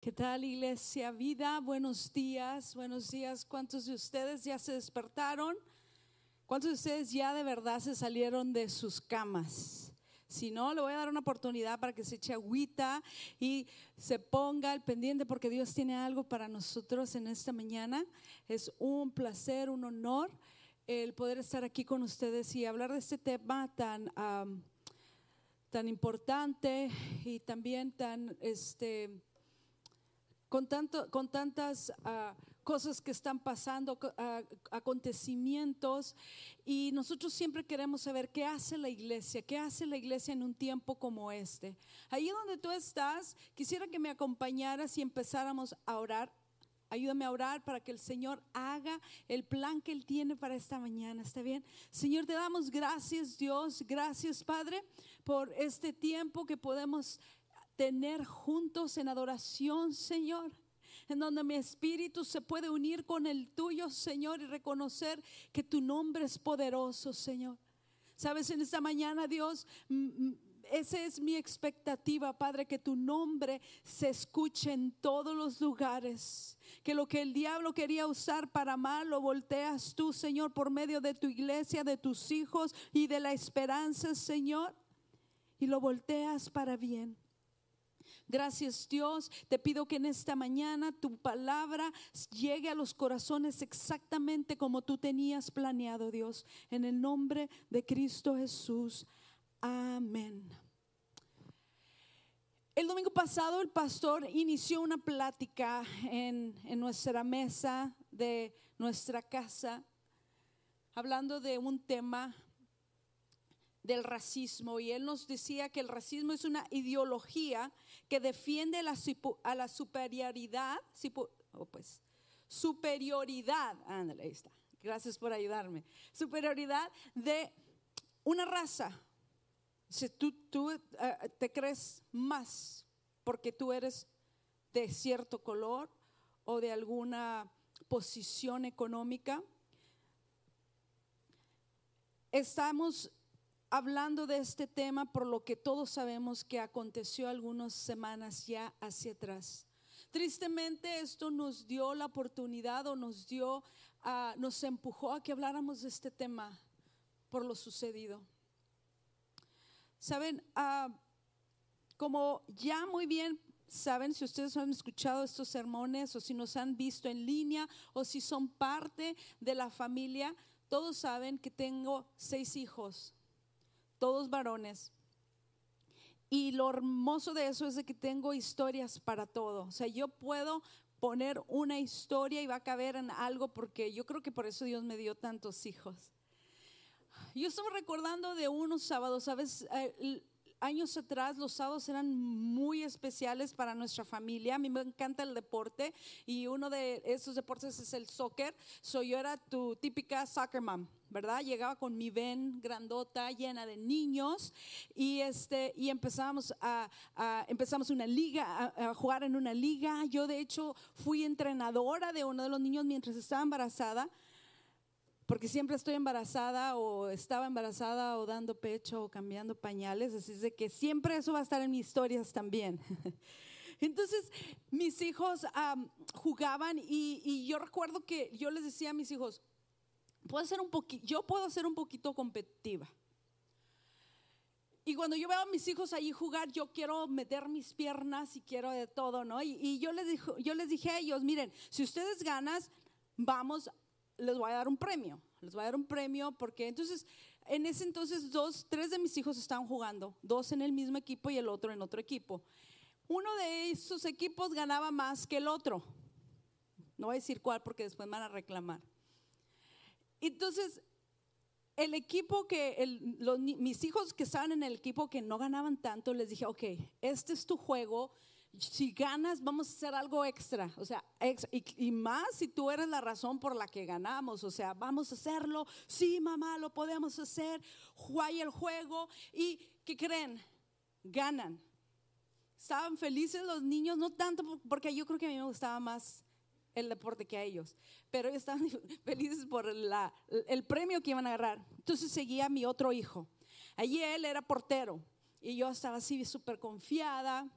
¿Qué tal iglesia vida? Buenos días, buenos días. ¿Cuántos de ustedes ya se despertaron? ¿Cuántos de ustedes ya de verdad se salieron de sus camas? Si no, le voy a dar una oportunidad para que se eche agüita y se ponga al pendiente porque Dios tiene algo para nosotros en esta mañana. Es un placer, un honor el poder estar aquí con ustedes y hablar de este tema tan, tan importante y también tan este con, tanto, con tantas ah, cosas que están pasando, ah, acontecimientos, y nosotros siempre queremos saber qué hace la iglesia, qué hace la iglesia en un tiempo como este. Ahí donde tú estás, quisiera que me acompañaras y empezáramos a orar. Ayúdame a orar para que el Señor haga el plan que Él tiene para esta mañana. ¿Está bien? Señor, te damos gracias, Dios. Gracias, Padre, por este tiempo que podemos tener juntos en adoración, Señor en donde mi espíritu se puede unir con el tuyo, Señor, y reconocer que tu nombre es poderoso, Señor. Sabes, en esta mañana, Dios, esa es mi expectativa, Padre, que tu nombre se escuche en todos los lugares. Que lo que el diablo quería usar para mal, lo volteas tú, Señor, por medio de tu iglesia, de tus hijos y de la esperanza, Señor. Y lo volteas para bien. Gracias Dios. Te pido que en esta mañana tu palabra llegue a los corazones exactamente como tú tenías planeado, Dios. En el nombre de Cristo Jesús. Amén. El domingo pasado el pastor inició una plática en, en nuestra mesa de nuestra casa, hablando de un tema del racismo y él nos decía que el racismo es una ideología que defiende a la superioridad, oh, pues, superioridad, ándale, ahí está, gracias por ayudarme, superioridad de una raza. Si tú, tú eh, te crees más porque tú eres de cierto color o de alguna posición económica, estamos hablando de este tema por lo que todos sabemos que aconteció algunas semanas ya hacia atrás. Tristemente esto nos dio la oportunidad o nos dio, uh, nos empujó a que habláramos de este tema por lo sucedido. Saben, uh, como ya muy bien saben, si ustedes han escuchado estos sermones o si nos han visto en línea o si son parte de la familia, todos saben que tengo seis hijos todos varones. Y lo hermoso de eso es que tengo historias para todo. O sea, yo puedo poner una historia y va a caber en algo porque yo creo que por eso Dios me dio tantos hijos. Yo estaba recordando de unos sábados, ¿sabes? Años atrás los sábados eran muy especiales para nuestra familia. A mí me encanta el deporte y uno de esos deportes es el soccer. So yo era tu típica soccer mom. ¿verdad? Llegaba con mi ven grandota llena de niños y este y empezamos a, empezamos una liga a, jugar en una liga. Yo de hecho fui entrenadora de uno de los niños mientras estaba embarazada. Porque siempre estoy embarazada o estaba embarazada o dando pecho o cambiando pañales, así es de que siempre eso va a estar en mis historias también. Entonces mis hijos jugaban y, y yo recuerdo que yo les decía a mis hijos, puedo ser un yo puedo ser un poquito competitiva. Y cuando yo veo a mis hijos allí jugar, yo quiero meter mis piernas y quiero de todo, ¿no? Y, yo, les dijo, yo les dije a ellos, miren, si ustedes ganan, vamos, les voy a dar un premio. Les voy a dar un premio porque entonces, en ese entonces, dos, tres de mis hijos estaban jugando, dos en el mismo equipo y el otro en otro equipo. Uno de esos equipos ganaba más que el otro. No voy a decir cuál porque después me van a reclamar. Entonces, el equipo que, mis hijos que estaban en el equipo que no ganaban tanto, les dije, ok, este es tu juego, si ganas vamos a hacer algo extra, o sea, y, más si tú eres la razón por la que ganamos, o sea, vamos a hacerlo, sí mamá, lo podemos hacer, juega el juego y ¿qué creen? Ganan. Estaban felices los niños, no tanto porque yo creo que a mí me gustaba más el deporte que a ellos, pero estaban felices por el premio que iban a agarrar. Entonces seguía mi otro hijo. Allí él era portero y yo estaba así súper confiada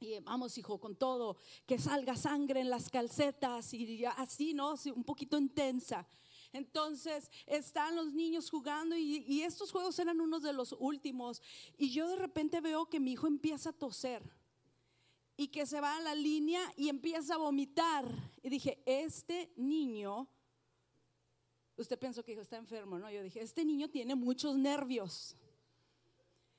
Y vamos, hijo, con todo, que salga sangre en las calcetas y así, ¿no? Un poquito intensa. Entonces están los niños jugando y, estos juegos eran unos de los últimos. Y yo de repente veo que mi hijo empieza a toser y que se va a la línea y empieza a vomitar. Y dije, este niño, usted pensó que está enfermo, ¿no? Yo dije, este niño tiene muchos nervios.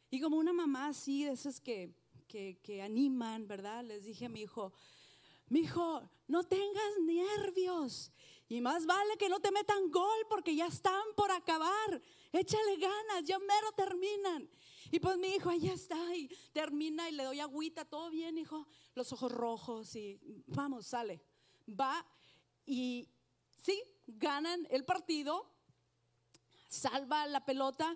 Y como una mamá así, de esas que, que, que animan, ¿verdad? Les dije a mi hijo, mi hijo, no tengas nervios. Y más vale que no te metan gol porque ya están por acabar. Échale ganas, ya mero terminan. Y pues mi hijo allá está y termina y le doy agüita, todo bien, hijo. Los ojos rojos y vamos, sale. Va y sí, ganan el partido, salva la pelota,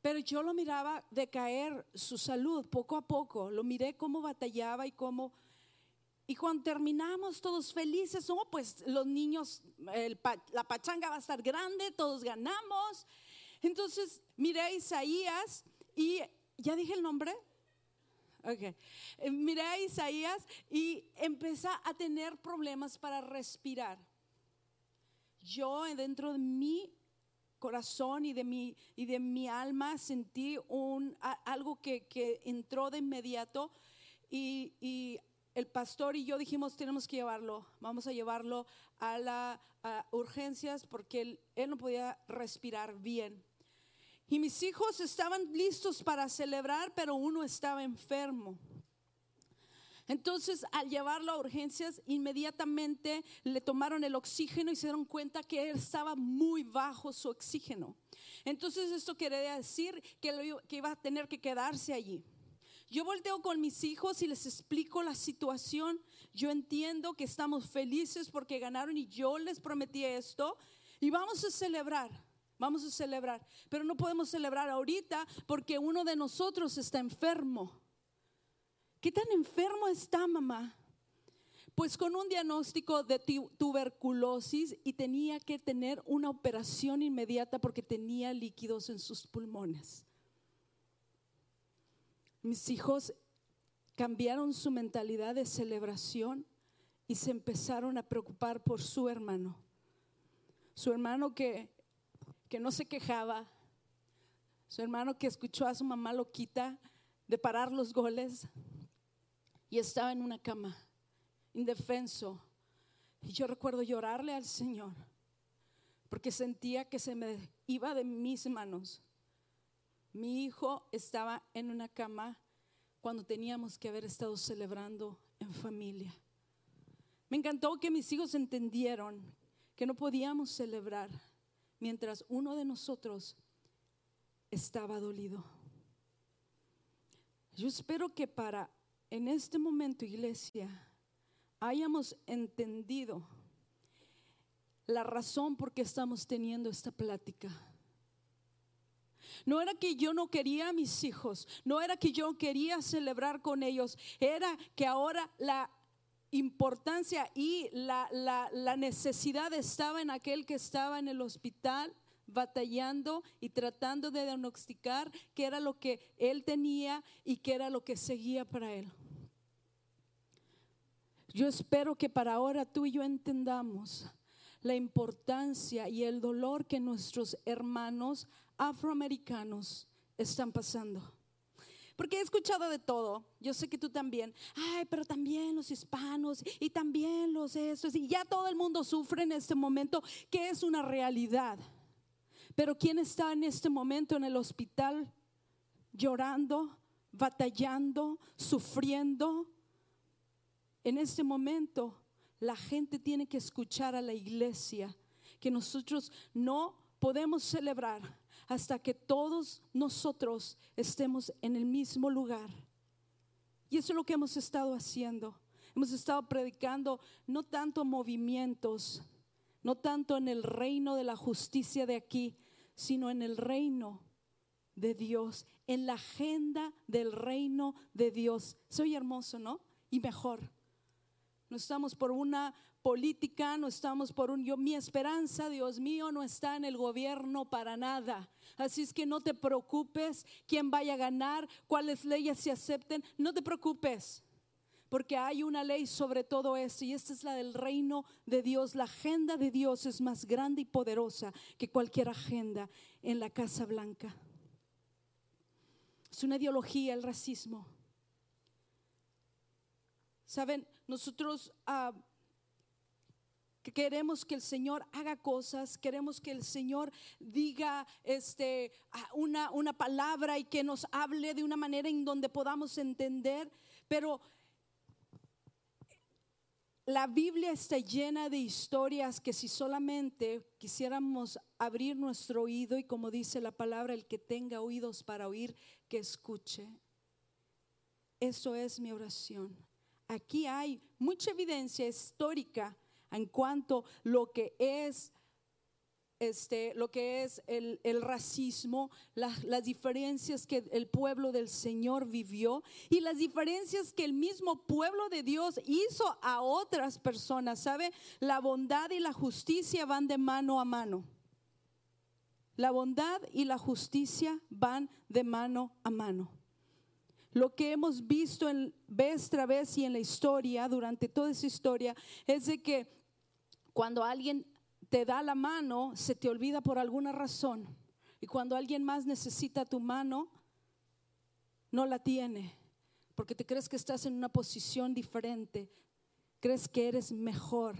pero yo lo miraba decaer su salud poco a poco. Lo miré cómo batallaba y cómo... Y cuando terminamos todos felices, oh, pues los niños, la pachanga va a estar grande, todos ganamos. Entonces miré a Isaías y ya dije el nombre. Ok. Eh, miré a Isaías y empecé a tener problemas para respirar. Yo dentro de mi corazón y de mi, y de mi alma sentí un, algo que, que entró de inmediato y, y, el pastor y yo dijimos tenemos que llevarlo, vamos a llevarlo a las urgencias porque él, él no podía respirar bien. Y mis hijos estaban listos para celebrar, pero uno estaba enfermo. Entonces, al llevarlo a urgencias, inmediatamente le tomaron el oxígeno y se dieron cuenta que él estaba muy bajo su oxígeno. Entonces, esto quería decir que, que iba a tener que quedarse allí. Yo volteo con mis hijos y les explico la situación. Yo entiendo que estamos felices porque ganaron y yo les prometí esto y vamos a celebrar. Vamos a celebrar, pero no podemos celebrar ahorita porque uno de nosotros está enfermo. ¿Qué tan enfermo está mamá? Pues con un diagnóstico de tuberculosis y tenía que tener una operación inmediata porque tenía líquidos en sus pulmones. Mis hijos cambiaron su mentalidad de celebración y se empezaron a preocupar por su hermano. Su hermano que que no se quejaba, su hermano que escuchó a su mamá loquita de parar los goles y estaba en una cama, indefenso. Y yo recuerdo llorarle al Señor porque sentía que se me iba de mis manos. Mi hijo estaba en una cama cuando teníamos que haber estado celebrando en familia. Me encantó que mis hijos entendieron que no podíamos celebrar mientras uno de nosotros estaba dolido. Yo espero que para en este momento, iglesia, hayamos entendido la razón por qué estamos teniendo esta plática. No era que yo no quería a mis hijos, no era que yo quería celebrar con ellos, era que ahora la importancia y la, la, necesidad estaba en aquel que estaba en el hospital batallando y tratando de diagnosticar qué era lo que él tenía y qué era lo que seguía para él. Yo espero que para ahora tú y yo entendamos la importancia y el dolor que nuestros hermanos afroamericanos están pasando. Porque he escuchado de todo. Yo sé que tú también. Ay, pero también los hispanos y también los estos. Y ya todo el mundo sufre en este momento, que es una realidad. Pero ¿quién está en este momento en el hospital llorando, batallando, sufriendo? En este momento la gente tiene que escuchar a la iglesia que nosotros no podemos celebrar hasta que todos nosotros estemos en el mismo lugar. Y eso es lo que hemos estado haciendo. Hemos estado predicando no tanto movimientos, no tanto en el reino de la justicia de aquí, sino en el reino de Dios, en la agenda del reino de Dios. Soy hermoso, ¿no? Y mejor. No estamos por una política, no estamos por un yo. Mi esperanza, Dios mío, no está en el gobierno para nada. Así es que no te preocupes quién vaya a ganar, cuáles leyes se acepten, no te preocupes. porque hay una ley sobre todo esto y esta es la del reino de Dios. La agenda de Dios es más grande y poderosa que cualquier agenda en la Casa Blanca. Es una ideología el racismo. Saben, nosotros ah, que queremos que el Señor haga cosas, queremos que el Señor diga este, ah, una, una palabra y que nos hable de una manera en donde podamos entender, pero la Biblia está llena de historias que si solamente quisiéramos abrir nuestro oído y como dice la palabra, el que tenga oídos para oír, que escuche. Eso es mi oración. Aquí hay mucha evidencia histórica en cuanto lo que es este, lo que es el, racismo, las diferencias que el pueblo del Señor vivió y las diferencias que el mismo pueblo de Dios hizo a otras personas. ¿Sabe? La bondad y la justicia van de mano a mano. La bondad y la justicia van de mano a mano. Lo que hemos visto en vez tras vez y en la historia, durante toda esa historia, es de que cuando alguien te da la mano, se te olvida por alguna razón. Y cuando alguien más necesita tu mano, no la tiene, porque te crees que estás en una posición diferente, crees que eres mejor.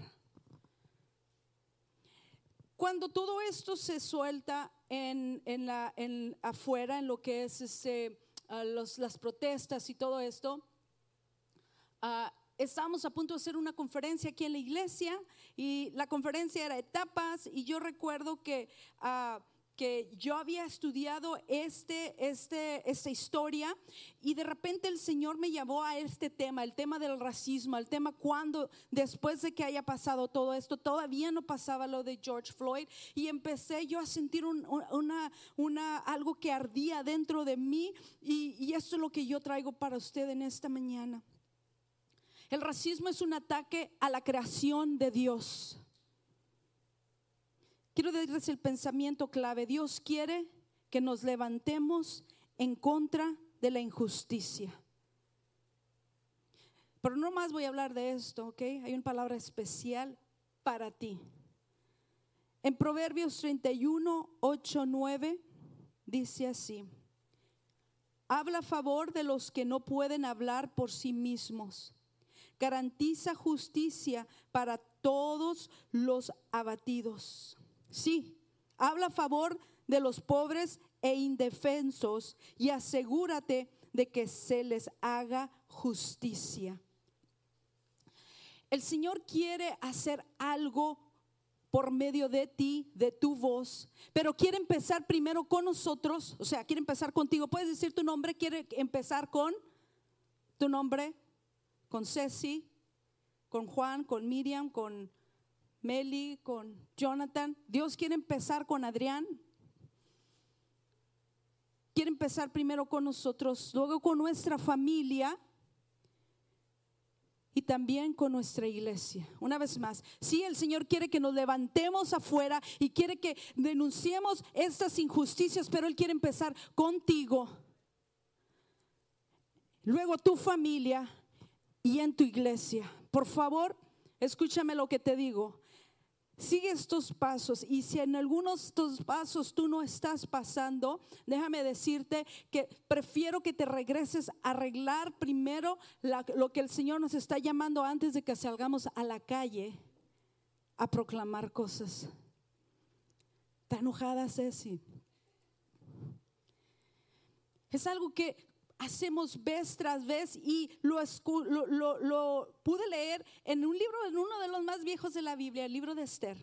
Cuando todo esto se suelta en, la, en afuera, en lo que es ese, ah, las protestas y todo esto, uh, estábamos a punto de hacer una conferencia aquí en la iglesia y la conferencia era etapas y yo recuerdo que... Ah, que yo había estudiado este, este, esta historia y de repente el Señor me llevó a este tema, el tema del racismo, el tema cuando después de que haya pasado todo esto, todavía no pasaba lo de George Floyd y empecé yo a sentir una, una, algo que ardía dentro de mí y, y esto es lo que yo traigo para usted en esta mañana. El racismo es un ataque a la creación de Dios. Quiero decirles el pensamiento clave. Dios quiere que nos levantemos en contra de la injusticia. Pero no más voy a hablar de esto, ¿ok? Hay una palabra especial para ti. En Proverbios 31, 8, 9 dice así. Habla a favor de los que no pueden hablar por sí mismos garantiza justicia para todos los abatidos. Sí, habla a favor de los pobres e indefensos y asegúrate de que se les haga justicia. El Señor quiere hacer algo por medio de ti, de tu voz, pero quiere empezar primero con nosotros, o sea, quiere empezar contigo. Puedes decir tu nombre, quiere empezar con tu nombre, con Ceci, con Juan, con Miriam, con Meli, con Jonathan. Dios quiere empezar con Adrián. Quiere empezar primero con nosotros, luego con nuestra familia y también con nuestra iglesia. Una vez más, sí, el Señor quiere que nos levantemos afuera y quiere que denunciemos estas injusticias, pero Él quiere empezar contigo. Luego tu familia y en tu iglesia. Por favor, escúchame lo que te digo. Sigue estos pasos y si en algunos de estos pasos tú no estás pasando, déjame decirte que prefiero que te regreses a arreglar primero lo que el Señor nos está llamando antes de que salgamos a la calle a proclamar cosas. ¿Está enojada Ceci? Es algo que hacemos vez tras vez y lo, lo, pude leer en un libro, en uno de los más viejos de la Biblia, el libro de Esther.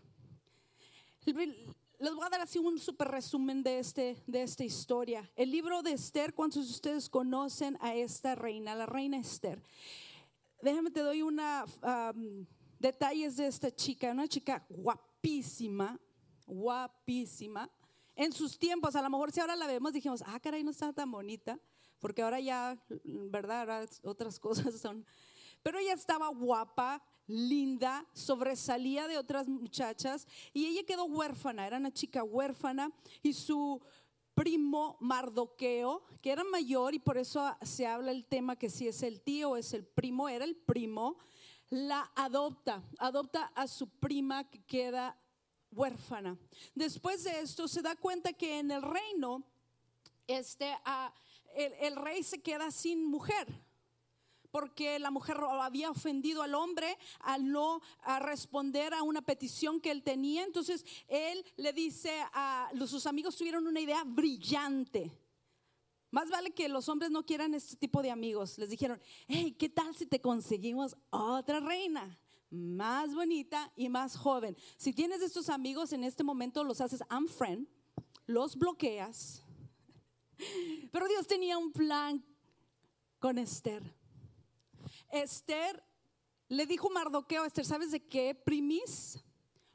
Les voy a dar así un super resumen de, este, de esta historia. El libro de Esther, ¿cuántos de ustedes conocen a esta reina, la reina Esther? Déjame te doy una detalles de esta chica, una chica guapísima, guapísima. En sus tiempos, a lo mejor si ahora la vemos dijimos, ah, caray, no está tan bonita porque ahora ya, ¿verdad? otras cosas son. Pero ella estaba guapa, linda, sobresalía de otras muchachas y ella quedó huérfana, era una chica huérfana y su, primo Mardoqueo, que era mayor y por eso se habla el tema que si es el tío o es el primo, era el primo, la adopta, adopta a su prima que queda huérfana. Después de esto se da cuenta que en el reino este, el, rey se queda sin mujer porque la mujer había ofendido al hombre al no responder a una petición que él tenía. Entonces él le dice a sus amigos tuvieron una idea brillante. Más vale que los hombres no quieran este tipo de amigos. Les dijeron, hey, ¿qué tal si te conseguimos otra reina? Más bonita y más joven. Si tienes estos amigos en este momento, los haces unfriend, los bloqueas. Pero Dios tenía un plan con Esther. Esther le dijo Mardoqueo Esther, ¿sabes de qué? Primis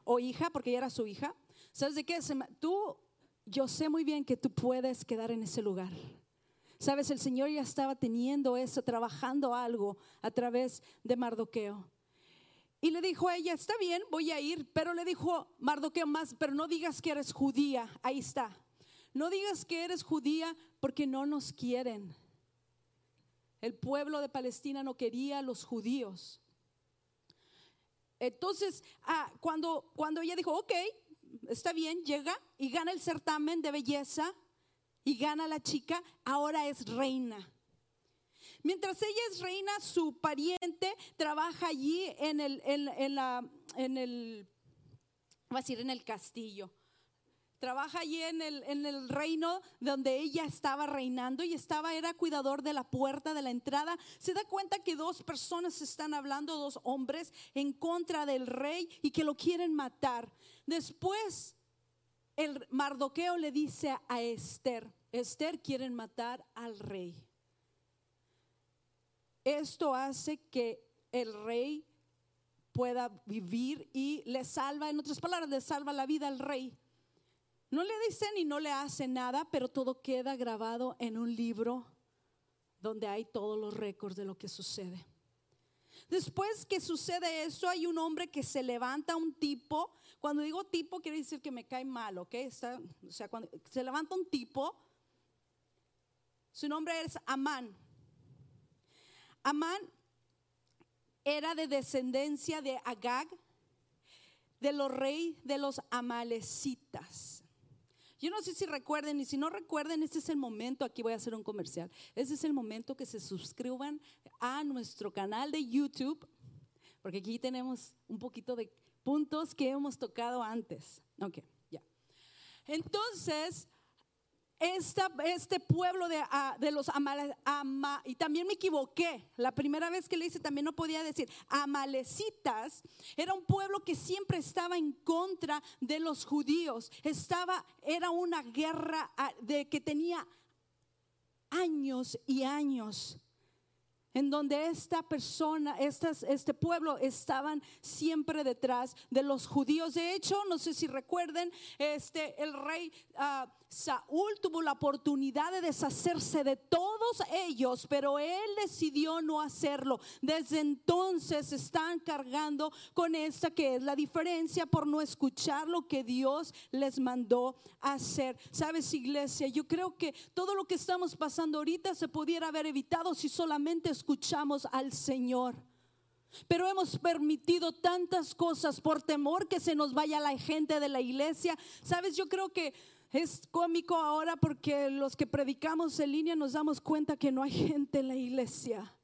o hija, porque ella era su hija. ¿Sabes de qué? Tú, yo sé muy bien que tú puedes quedar en ese lugar. Sabes, el Señor ya estaba teniendo eso, trabajando algo a través de Mardoqueo. Y le dijo a ella, está bien, voy a ir, pero le dijo Mardoqueo más, pero no digas que eres judía, ahí está. No digas que eres judía porque no nos quieren. El pueblo de Palestina no quería a los judíos. Entonces, ah, cuando, cuando ella dijo, ok, está bien, llega y gana el certamen de belleza y gana la chica, ahora es reina. Mientras ella es reina, su pariente trabaja allí en el, en, el, a decir, en el castillo trabaja allí en el, reino donde ella estaba reinando y estaba, era cuidador de la puerta de la entrada. Se da cuenta que dos personas están hablando, dos hombres, en contra del rey y que lo quieren matar. Después, el Mardoqueo le dice a Esther, Esther quieren matar al rey. Esto hace que el rey pueda vivir y le salva, en otras palabras, le salva la vida al rey. No le dicen y no le hacen nada, pero todo queda grabado en un libro donde hay todos los récords de lo que sucede. Después que sucede eso, hay un hombre que se levanta, un tipo. Cuando digo tipo, quiere decir que me cae mal, ¿ok? o sea, cuando se levanta un tipo, su nombre es Amán. Amán era de descendencia de Agag, de los reyes de los amalecitas. Yo no sé si recuerden y si no recuerden, este es el momento, aquí voy a hacer un comercial, este es el momento que se suscriban a nuestro canal de YouTube, porque aquí tenemos un poquito de puntos que hemos tocado antes. Ok, ya. Entonces, este pueblo de, ah, de los ama, y también me equivoqué, la primera vez que le hice también no podía decir, amalecitas, era un pueblo que siempre estaba en contra de los judíos, estaba, era una guerra ah, de que tenía años y años en donde esta persona, este pueblo estaban siempre detrás de los judíos. De hecho, no sé si recuerden, este, el rey uh, Saúl tuvo la oportunidad de deshacerse de todos ellos, pero él decidió no hacerlo. Desde entonces están cargando con esta que es la diferencia por no escuchar lo que Dios les mandó hacer. Sabes, iglesia, yo creo que todo lo que estamos pasando ahorita se pudiera haber evitado si solamente escuchamos al Señor. Pero hemos permitido tantas cosas por temor que se nos vaya la gente de la iglesia. Sabes, yo creo que es cómico ahora porque los que predicamos en línea nos damos cuenta que no hay gente en la iglesia.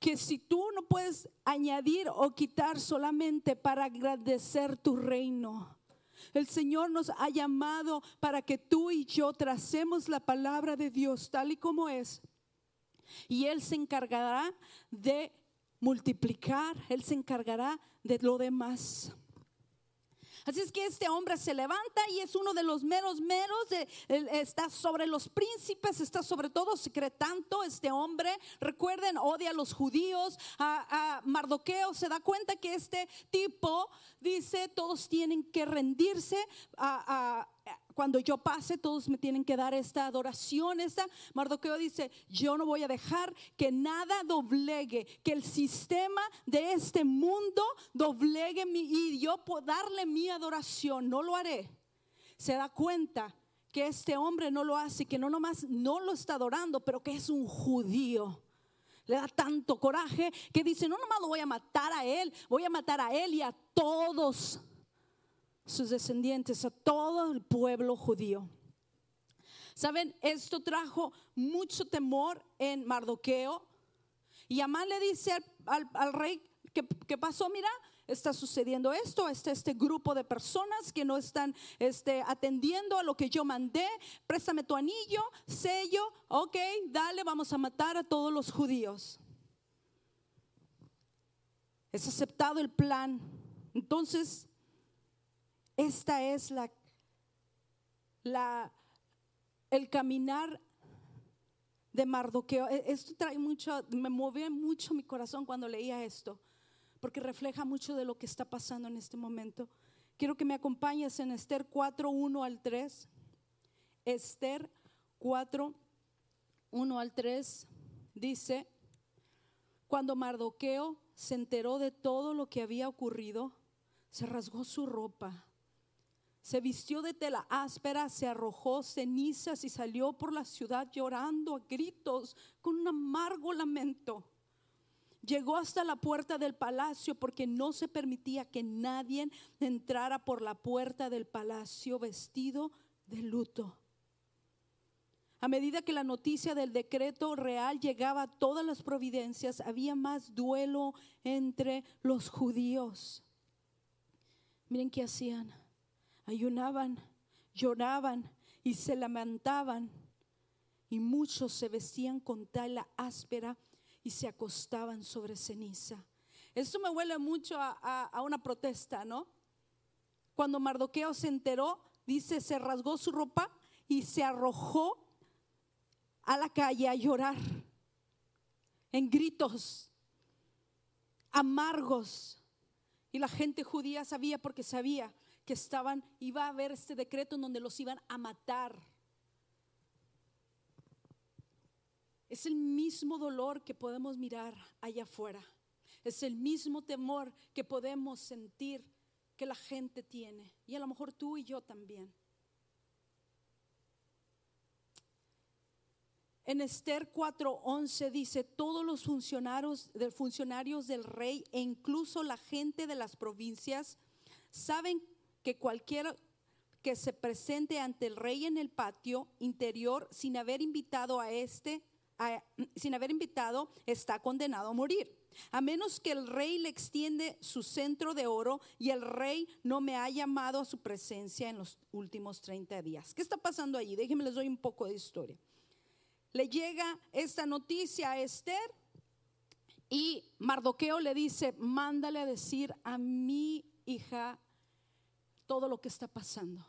Que si tú no puedes añadir o quitar solamente para agradecer tu reino. El Señor nos ha llamado para que tú y yo tracemos la palabra de Dios tal y como es. Y Él se encargará de multiplicar, Él se encargará de lo demás. Así es que este hombre se levanta y es uno de los meros meros, de, está sobre los príncipes, está sobre todo secretando este hombre. Recuerden, odia a los judíos, a, Mardoqueo, se da cuenta que este tipo dice, todos tienen que rendirse a, cuando yo pase, todos me tienen que dar esta adoración. Esta Mardoqueo dice: Yo no voy a dejar que nada doblegue, que el sistema de este mundo doblegue mi, y yo darle mi adoración. No lo haré se da cuenta que este hombre no lo hace, que no nomás no lo está adorando, pero que es un judío. Le da tanto coraje que dice, no nomás lo voy a matar a él, voy a matar a él y a todos sus descendientes, a todo el pueblo judío. Saben, esto trajo mucho temor en Mardoqueo. Y Amán le dice al, rey, ¿qué, pasó? Mira, está sucediendo esto, está este grupo de personas que no están este, atendiendo a lo que yo mandé, préstame tu anillo, sello, ok, dale, vamos a matar a todos los judíos. Es aceptado el plan. Entonces, esta es la, el caminar de Mardoqueo. E, esto trae mucho, me mueve mucho mi corazón cuando leía esto porque refleja mucho de lo que está pasando en este momento. Quiero que me acompañes en Esther 4, 1 al 3. Esther 4, 1 al 3 dice, cuando Mardoqueo se enteró de todo lo que había ocurrido, se rasgó su ropa, se vistió de tela áspera, se arrojó cenizas y salió por la ciudad llorando a gritos con un amargo lamento. Llegó hasta la puerta del palacio porque no se permitía que nadie entrara por la puerta del palacio vestido de luto. A medida que la noticia del decreto real llegaba a todas las providencias, había más duelo entre los judíos. Miren qué hacían. Ayunaban, lloraban y se lamentaban. Y muchos se vestían con tela áspera y se acostaban sobre ceniza. Esto me huele mucho a, una protesta, ¿no? Cuando Mardoqueo se enteró, dice, se rasgó su ropa y se arrojó a la calle a llorar en gritos amargos. Y la gente judía sabía porque sabía estaban, iba a haber este decreto en donde los iban a matar. Es el mismo dolor que podemos mirar allá afuera. Es el mismo temor que podemos sentir que la gente tiene. Y a lo mejor tú y yo también. En Esther 4:11 dice, todos los funcionarios, funcionarios del rey e incluso la gente de las provincias saben que cualquier que se presente ante el rey en el patio interior sin haber invitado a este sin haber invitado, está condenado a morir. A menos que el rey le extiende su centro de oro y el rey no me ha llamado a su presencia en los últimos 30 días. ¿Qué está pasando allí? Déjenme les doy un poco de historia. Le llega esta noticia a Esther y Mardoqueo le dice, mándale a decir a mi hija todo lo que está pasando.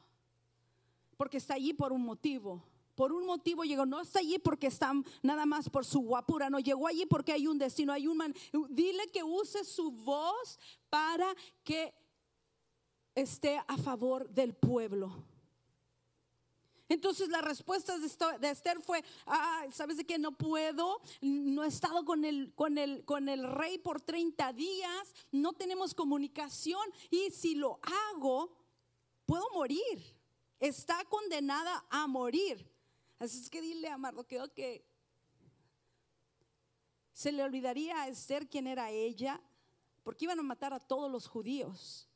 Porque está allí por un motivo por un motivo llegó, no está allí porque está nada más por su guapura, no llegó allí porque hay un destino, hay un man. Dile que use su voz para que esté a favor del pueblo. Entonces la respuesta de Esther fue, ah, ¿sabes de qué? No puedo, no he estado con el, con, el, con el rey por 30 días, no tenemos comunicación y si lo hago, puedo morir. Está condenada a morir. Así es que dile a Mardoqueo que se le olvidaría a Esther quién era ella, porque iban a matar a todos los judíos.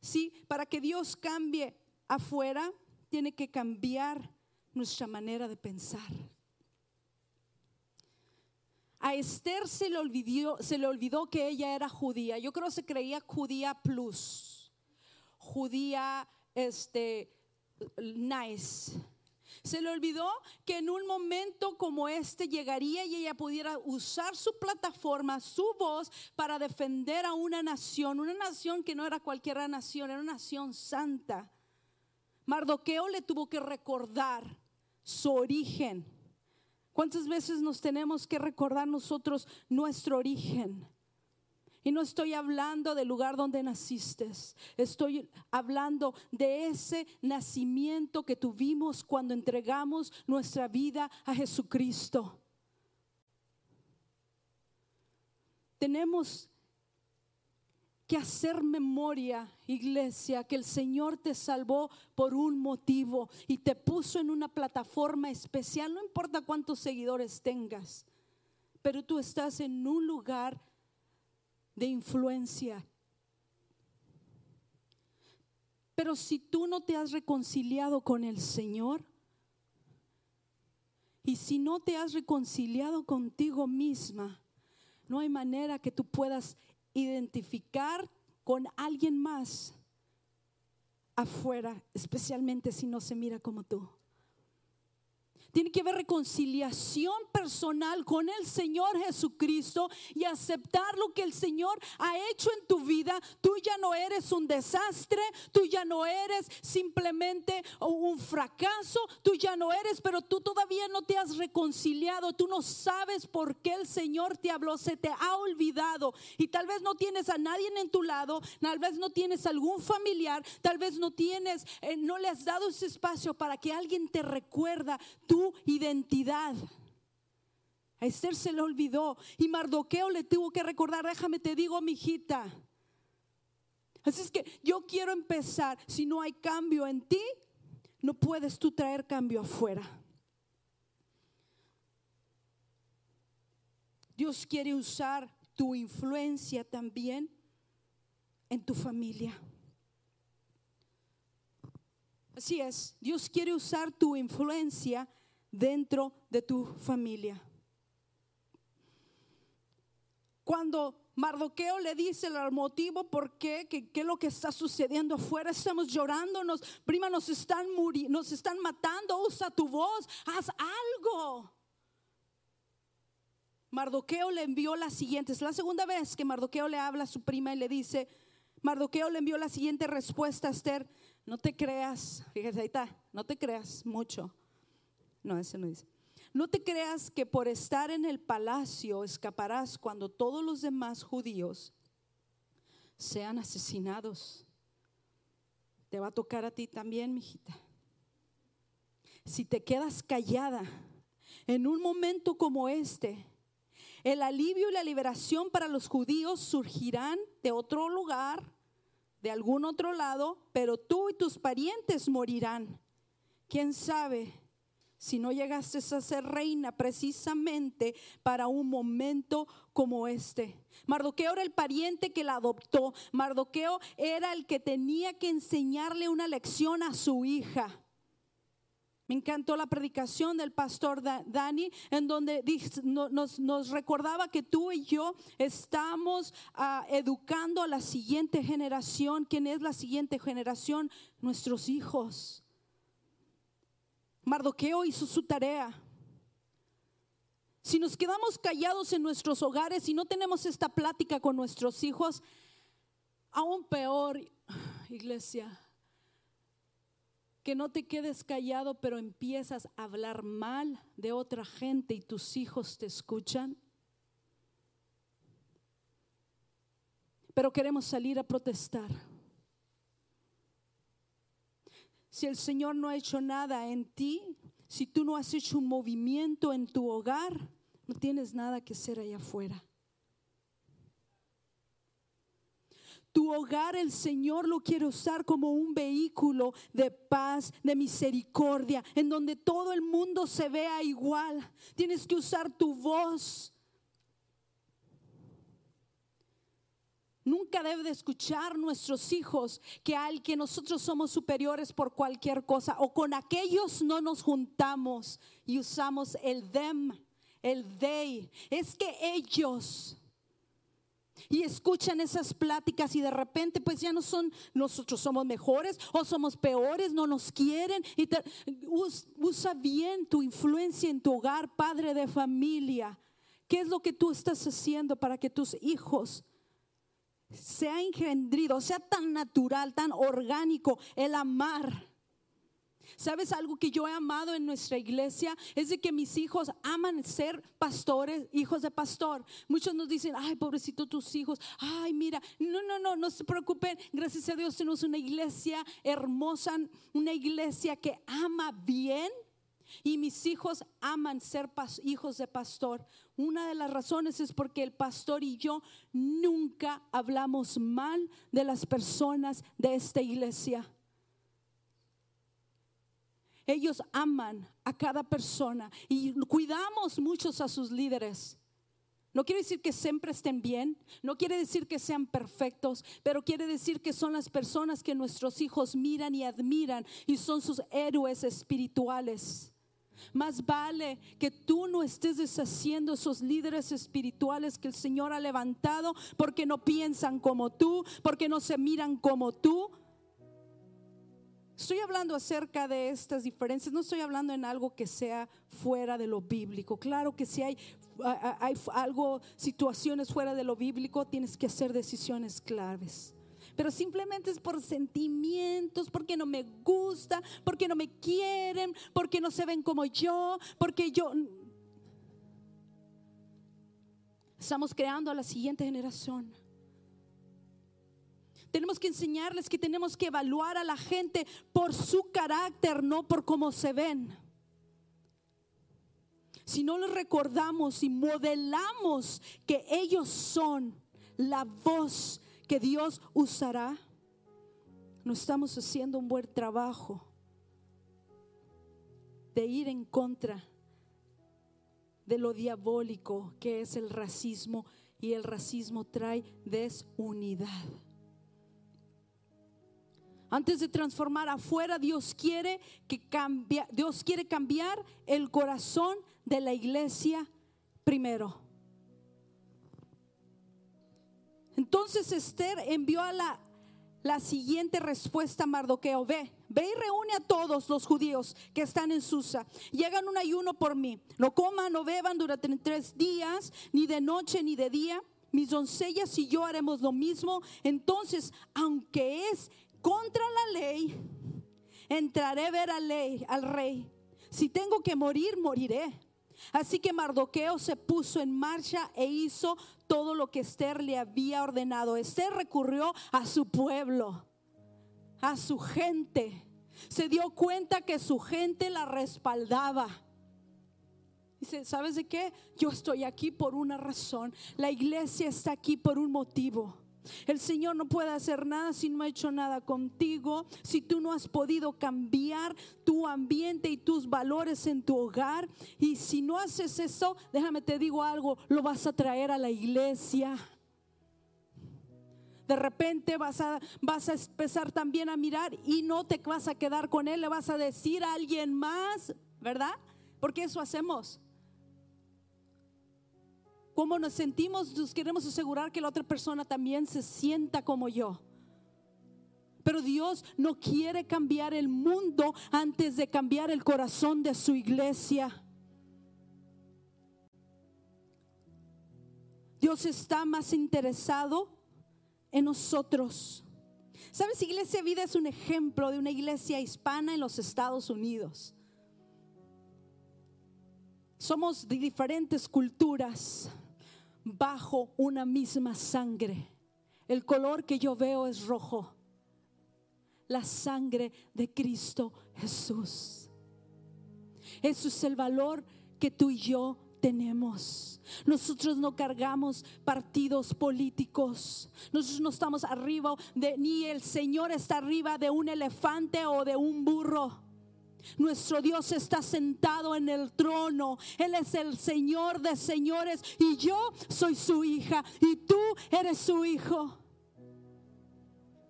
Sí, para que Dios cambie afuera, tiene que cambiar nuestra manera de pensar. A Esther se le olvidó, se le olvidó que ella era judía. Yo creo que se creía judía plus, judía este nice se le olvidó que en un momento como este llegaría y ella pudiera usar su plataforma, su voz, para defender a una nación, una nación que no era cualquier nación, era una nación santa. Mardoqueo le tuvo que recordar su origen. ¿Cuántas veces nos tenemos que recordar nosotros nuestro origen? Y no estoy hablando del lugar donde naciste. Estoy hablando de ese nacimiento que tuvimos cuando entregamos nuestra vida a Jesucristo. Tenemos que hacer memoria, iglesia, que el Señor te salvó por un motivo y te puso en una plataforma especial, no importa cuántos seguidores tengas, pero tú estás en un lugar de influencia. Pero si tú no te has reconciliado con el Señor, y si no te has reconciliado contigo misma, no hay manera que tú puedas identificar con alguien más afuera, especialmente si no se mira como tú. Tiene que haber reconciliación personal con el Señor Jesucristo y aceptar lo que el Señor ha hecho en tu vida. Tú ya no eres un desastre, tú ya no eres simplemente un fracaso, tú ya no eres, pero tú todavía no te has reconciliado. Tú no sabes por qué el Señor te habló, se te ha olvidado y tal vez no tienes a nadie en tu lado, tal vez no tienes algún familiar, tal vez no tienes, eh, no le has dado ese espacio para que alguien te recuerda. Tú identidad. A Esther se le olvidó y Mardoqueo le tuvo que recordar, déjame te digo, mi hijita. Así es que yo quiero empezar, si no hay cambio en ti, no puedes tú traer cambio afuera. Dios quiere usar tu influencia también en tu familia. Así es, Dios quiere usar tu influencia dentro de tu familia. Cuando Mardoqueo le dice el motivo por qué, qué es lo que está sucediendo afuera, estamos llorando, nos, prima, nos están nos están matando, usa tu voz, haz algo. Mardoqueo le envió la siguiente, es la segunda vez que Mardoqueo le habla a su prima y le dice, Mardoqueo le envió la siguiente respuesta a Esther, no te creas, fíjese ahí está, no te creas mucho. No, ese no dice. No te creas que por estar en el palacio escaparás cuando todos los demás judíos sean asesinados. Te va a tocar a ti también, mijita. Si te quedas callada en un momento como este, el alivio y la liberación para los judíos surgirán de otro lugar, de algún otro lado, pero tú y tus parientes morirán. ¿Quién sabe? Si no llegaste a ser reina precisamente para un momento como este. Mardoqueo era el pariente que la adoptó. Mardoqueo era el que tenía que enseñarle una lección a su hija. Me encantó la predicación del pastor Dani, en donde nos, recordaba que tú y yo estamos ah, educando a la siguiente generación. ¿Quién es la siguiente generación? Nuestros hijos. Mardoqueo hizo su tarea. Si nos quedamos callados en nuestros hogares y no tenemos esta plática con nuestros hijos, aún peor, iglesia, que no te quedes callado, pero empiezas a hablar mal de otra gente y tus hijos te escuchan. Pero queremos salir a protestar. Si el Señor no ha hecho nada en ti, si tú no has hecho un movimiento en tu hogar, no tienes nada que hacer allá afuera. Tu hogar el Señor lo quiere usar como un vehículo de paz, de misericordia, en donde todo el mundo se vea igual. Tienes que usar tu voz Nunca debe de escuchar nuestros hijos que al que nosotros somos superiores por cualquier cosa o con aquellos no nos juntamos y usamos el them, el they. Es que ellos y escuchan esas pláticas y de repente pues ya no son nosotros somos mejores o somos peores, no nos quieren y usa bien tu influencia en tu hogar, padre de familia. ¿Qué es lo que tú estás haciendo para que tus hijos se ha engendrido, sea tan natural, tan orgánico el amar. ¿Sabes algo que yo he amado en nuestra iglesia? Es de que mis hijos aman ser pastores, hijos de pastor. Muchos nos dicen, ay, pobrecito tus hijos, ay, mira, no, no, no, no se preocupen. Gracias a Dios tenemos una iglesia hermosa, una iglesia que ama bien. Y mis hijos aman ser hijos de pastor. Una de las razones es porque el pastor y yo nunca hablamos mal de las personas de esta iglesia. Ellos aman a cada persona y cuidamos muchos a sus líderes. No quiere decir que siempre estén bien, no quiere decir que sean perfectos, pero quiere decir que son las personas que nuestros hijos miran y admiran y son sus héroes espirituales. Más vale que tú no estés deshaciendo esos líderes espirituales que el Señor ha levantado porque no piensan como tú, porque no se miran como tú, Estoy hablando acerca de estas diferencias, no estoy hablando en algo que sea fuera de lo bíblico. Claro que si hay, hay algo, situaciones fuera de lo bíblico, tienes que hacer decisiones claves. Pero simplemente es por sentimientos, porque no me gusta, porque no me quieren, porque no se ven como yo, porque yo... Estamos creando a la siguiente generación tenemos que enseñarles que tenemos que evaluar a la gente por su carácter, no por cómo se ven. Si no les recordamos y modelamos que ellos son la voz que Dios usará, no estamos haciendo un buen trabajo de ir en contra de lo diabólico que es el racismo y el racismo trae desunidad. Antes de transformar afuera, Dios quiere que cambie, Dios quiere cambiar el corazón de la iglesia primero. Entonces Esther envió a la, la siguiente respuesta a Mardoqueo. Ve, ve y reúne a todos los judíos que están en Susa. Llegan un ayuno por mí. No coman, no beban durante tres días, ni de noche ni de día. Mis doncellas y yo haremos lo mismo. Entonces, aunque es contra la ley, entraré a ver al, ley, al rey. Si tengo que morir, moriré. Así que Mardoqueo se puso en marcha e hizo todo lo que Esther le había ordenado. Esther recurrió a su pueblo, a su gente. Se dio cuenta que su gente la respaldaba. Dice, ¿sabes de qué? Yo estoy aquí por una razón. La iglesia está aquí por un motivo. El Señor no puede hacer nada si no ha hecho nada contigo, si tú no has podido cambiar tu ambiente y tus valores en tu hogar. Y si no haces eso, déjame te digo algo, lo vas a traer a la iglesia. De repente vas a, vas a empezar también a mirar y no te vas a quedar con él, le vas a decir a alguien más, ¿verdad? Porque eso hacemos. Como nos sentimos, nos queremos asegurar que la otra persona también se sienta como yo. Pero Dios no quiere cambiar el mundo antes de cambiar el corazón de su iglesia. Dios está más interesado en nosotros. ¿Sabes? Iglesia Vida es un ejemplo de una iglesia hispana en los Estados Unidos. Somos de diferentes culturas bajo una misma sangre. El color que yo veo es rojo. La sangre de Cristo Jesús. Eso es el valor que tú y yo tenemos. Nosotros no cargamos partidos políticos. Nosotros no estamos arriba de ni el Señor está arriba de un elefante o de un burro. Nuestro Dios está sentado en el trono. Él es el Señor de señores y yo soy su hija y tú eres su hijo.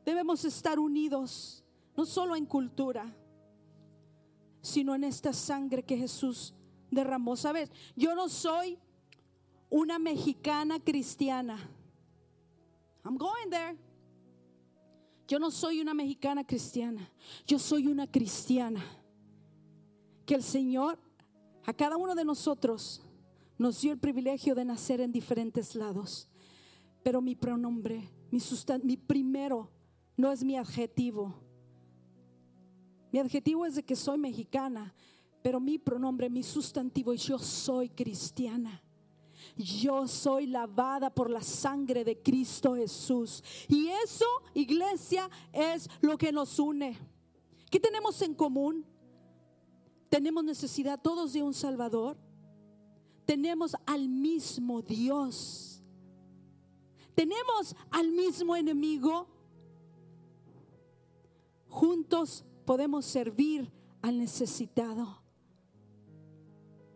Debemos estar unidos, no solo en cultura, sino en esta sangre que Jesús derramó. Sabes, yo no soy una mexicana cristiana. I'm going there. Yo no soy una mexicana cristiana. Yo soy una cristiana que el Señor a cada uno de nosotros nos dio el privilegio de nacer en diferentes lados. Pero mi pronombre, mi, mi primero, no es mi adjetivo. Mi adjetivo es de que soy mexicana, pero mi pronombre, mi sustantivo es yo soy cristiana. Yo soy lavada por la sangre de Cristo Jesús. Y eso, iglesia, es lo que nos une. ¿Qué tenemos en común? Tenemos necesidad todos de un Salvador. tenemos al mismo Dios. Tenemos al mismo enemigo. Juntos podemos servir al necesitado.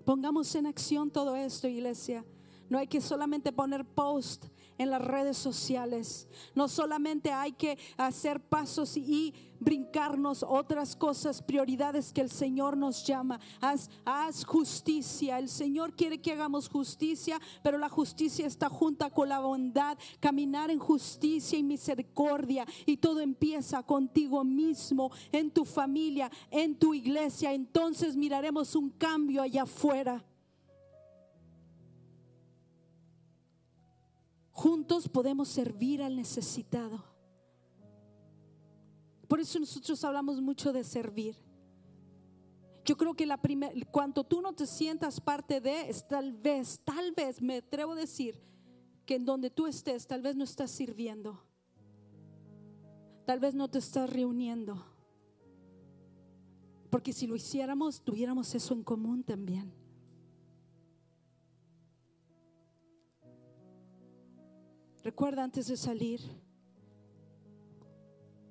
Pongamos en acción todo esto, iglesia. No hay que solamente poner post en las redes sociales. No solamente hay que hacer pasos y, brincarnos otras cosas, prioridades que el Señor nos llama. Haz, justicia. El Señor quiere que hagamos justicia, pero la justicia está junta con la bondad. Caminar en justicia y misericordia. Y todo empieza contigo mismo, en tu familia, en tu iglesia. Entonces miraremos un cambio allá afuera. Juntos podemos servir al necesitado. Por eso nosotros hablamos mucho de servir. Yo creo que la primera, cuando tú no te sientas parte de, es tal vez, tal vez, me atrevo a decir, que en donde tú estés, tal vez no estás sirviendo. Tal vez no te estás reuniendo. Porque si lo hiciéramos, tuviéramos eso en común también. Recuerda antes de salir,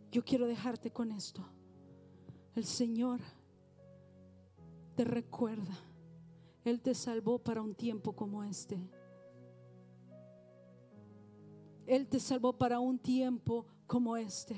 yo quiero dejarte con esto. El Señor te recuerda. Él te salvó para un tiempo como este. Él te salvó para un tiempo como este.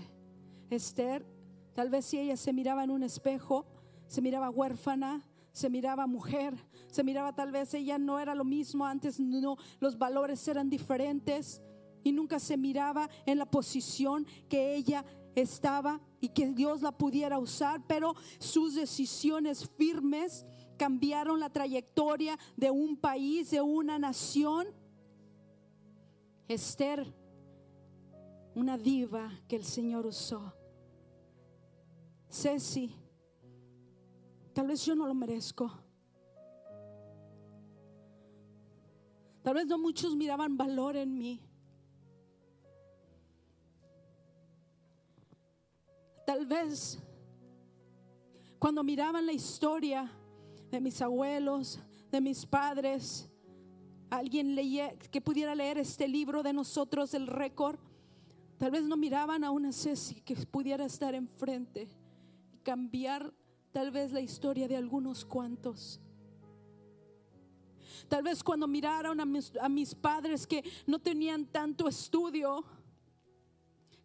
Esther, tal vez si ella se miraba en un espejo, se miraba huérfana, se miraba mujer, se miraba tal vez ella no era lo mismo antes, no, los valores eran diferentes y nunca se miraba en la posición que ella estaba y que Dios la pudiera usar, pero sus decisiones firmes cambiaron la trayectoria de un país, de una nación. Esther, una diva que el Señor usó. Ceci, tal vez yo no lo merezco. Tal vez no muchos miraban valor en mí. Tal vez cuando miraban la historia de mis abuelos, de mis padres, alguien leía, que pudiera leer este libro de nosotros, el récord, tal vez no miraban a una Ceci que pudiera estar enfrente y cambiar tal vez la historia de algunos cuantos. Tal vez cuando miraron a mis, a mis padres que no tenían tanto estudio,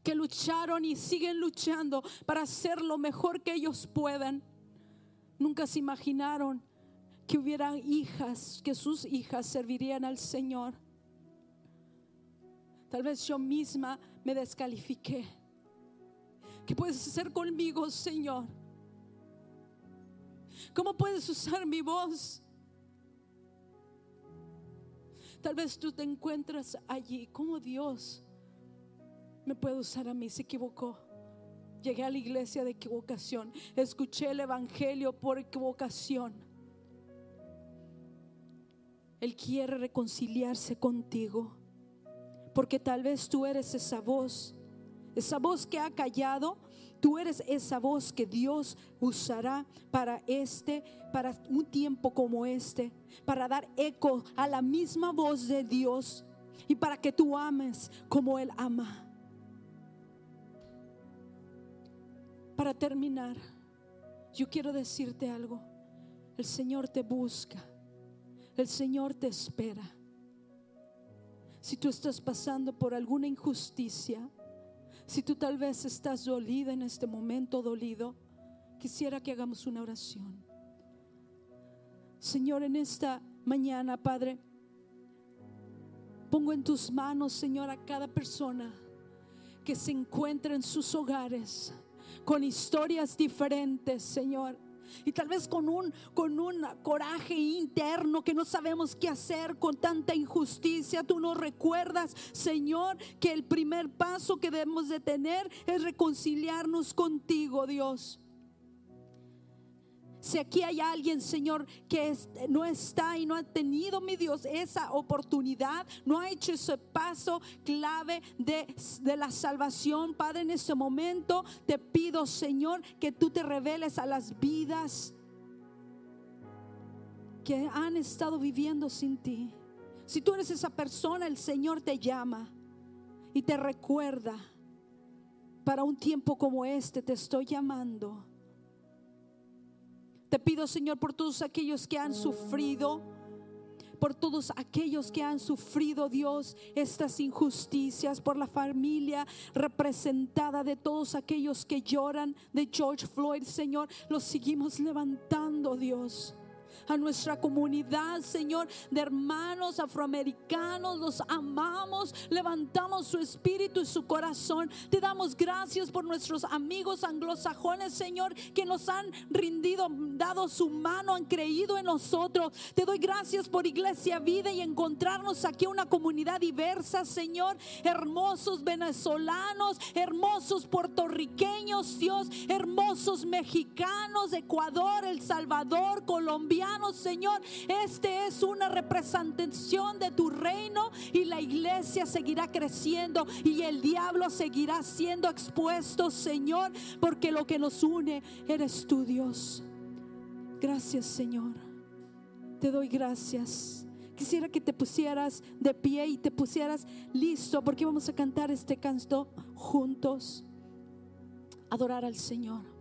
que lucharon y siguen luchando para hacer lo mejor que ellos puedan. Nunca se imaginaron que hubiera hijas, que sus hijas servirían al Señor. Tal vez yo misma me descalifiqué. ¿Qué puedes hacer conmigo, Señor? ¿Cómo puedes usar mi voz? Tal vez tú te encuentras allí como Dios me puede usar a mí, se equivocó. Llegué a la iglesia de equivocación, escuché el Evangelio por equivocación. Él quiere reconciliarse contigo, porque tal vez tú eres esa voz, esa voz que ha callado, tú eres esa voz que Dios usará para este, para un tiempo como este, para dar eco a la misma voz de Dios y para que tú ames como Él ama. Para terminar, yo quiero decirte algo. El Señor te busca. El Señor te espera. Si tú estás pasando por alguna injusticia, si tú tal vez estás dolida en este momento, dolido, quisiera que hagamos una oración. Señor, en esta mañana, Padre, pongo en tus manos, Señor, a cada persona que se encuentra en sus hogares con historias diferentes, Señor. Y tal vez con un, con un coraje interno que no sabemos qué hacer con tanta injusticia. Tú nos recuerdas, Señor, que el primer paso que debemos de tener es reconciliarnos contigo, Dios. Si aquí hay alguien, Señor, que no está y no ha tenido, mi Dios, esa oportunidad, no ha hecho ese paso clave de, de la salvación, Padre, en este momento te pido, Señor, que tú te reveles a las vidas que han estado viviendo sin ti. Si tú eres esa persona, el Señor te llama y te recuerda. Para un tiempo como este te estoy llamando. Te pido, Señor, por todos aquellos que han sufrido por todos aquellos que han sufrido, Dios, estas injusticias, por la familia representada de todos aquellos que lloran de George Floyd, Señor, los seguimos levantando, Dios a nuestra comunidad, Señor, de hermanos afroamericanos. Los amamos, levantamos su espíritu y su corazón. Te damos gracias por nuestros amigos anglosajones, Señor, que nos han rendido, dado su mano, han creído en nosotros. Te doy gracias por Iglesia Vida y encontrarnos aquí una comunidad diversa, Señor. Hermosos venezolanos, hermosos puertorriqueños, Dios, hermosos mexicanos, Ecuador, El Salvador, Señor. Este es una representación de tu reino y la iglesia seguirá creciendo y el diablo seguirá siendo expuesto, Señor, porque lo que nos une eres tú, Dios. Gracias, Señor. Te doy gracias. Quisiera que te pusieras de pie y te pusieras listo porque vamos a cantar este canto juntos. Adorar al Señor.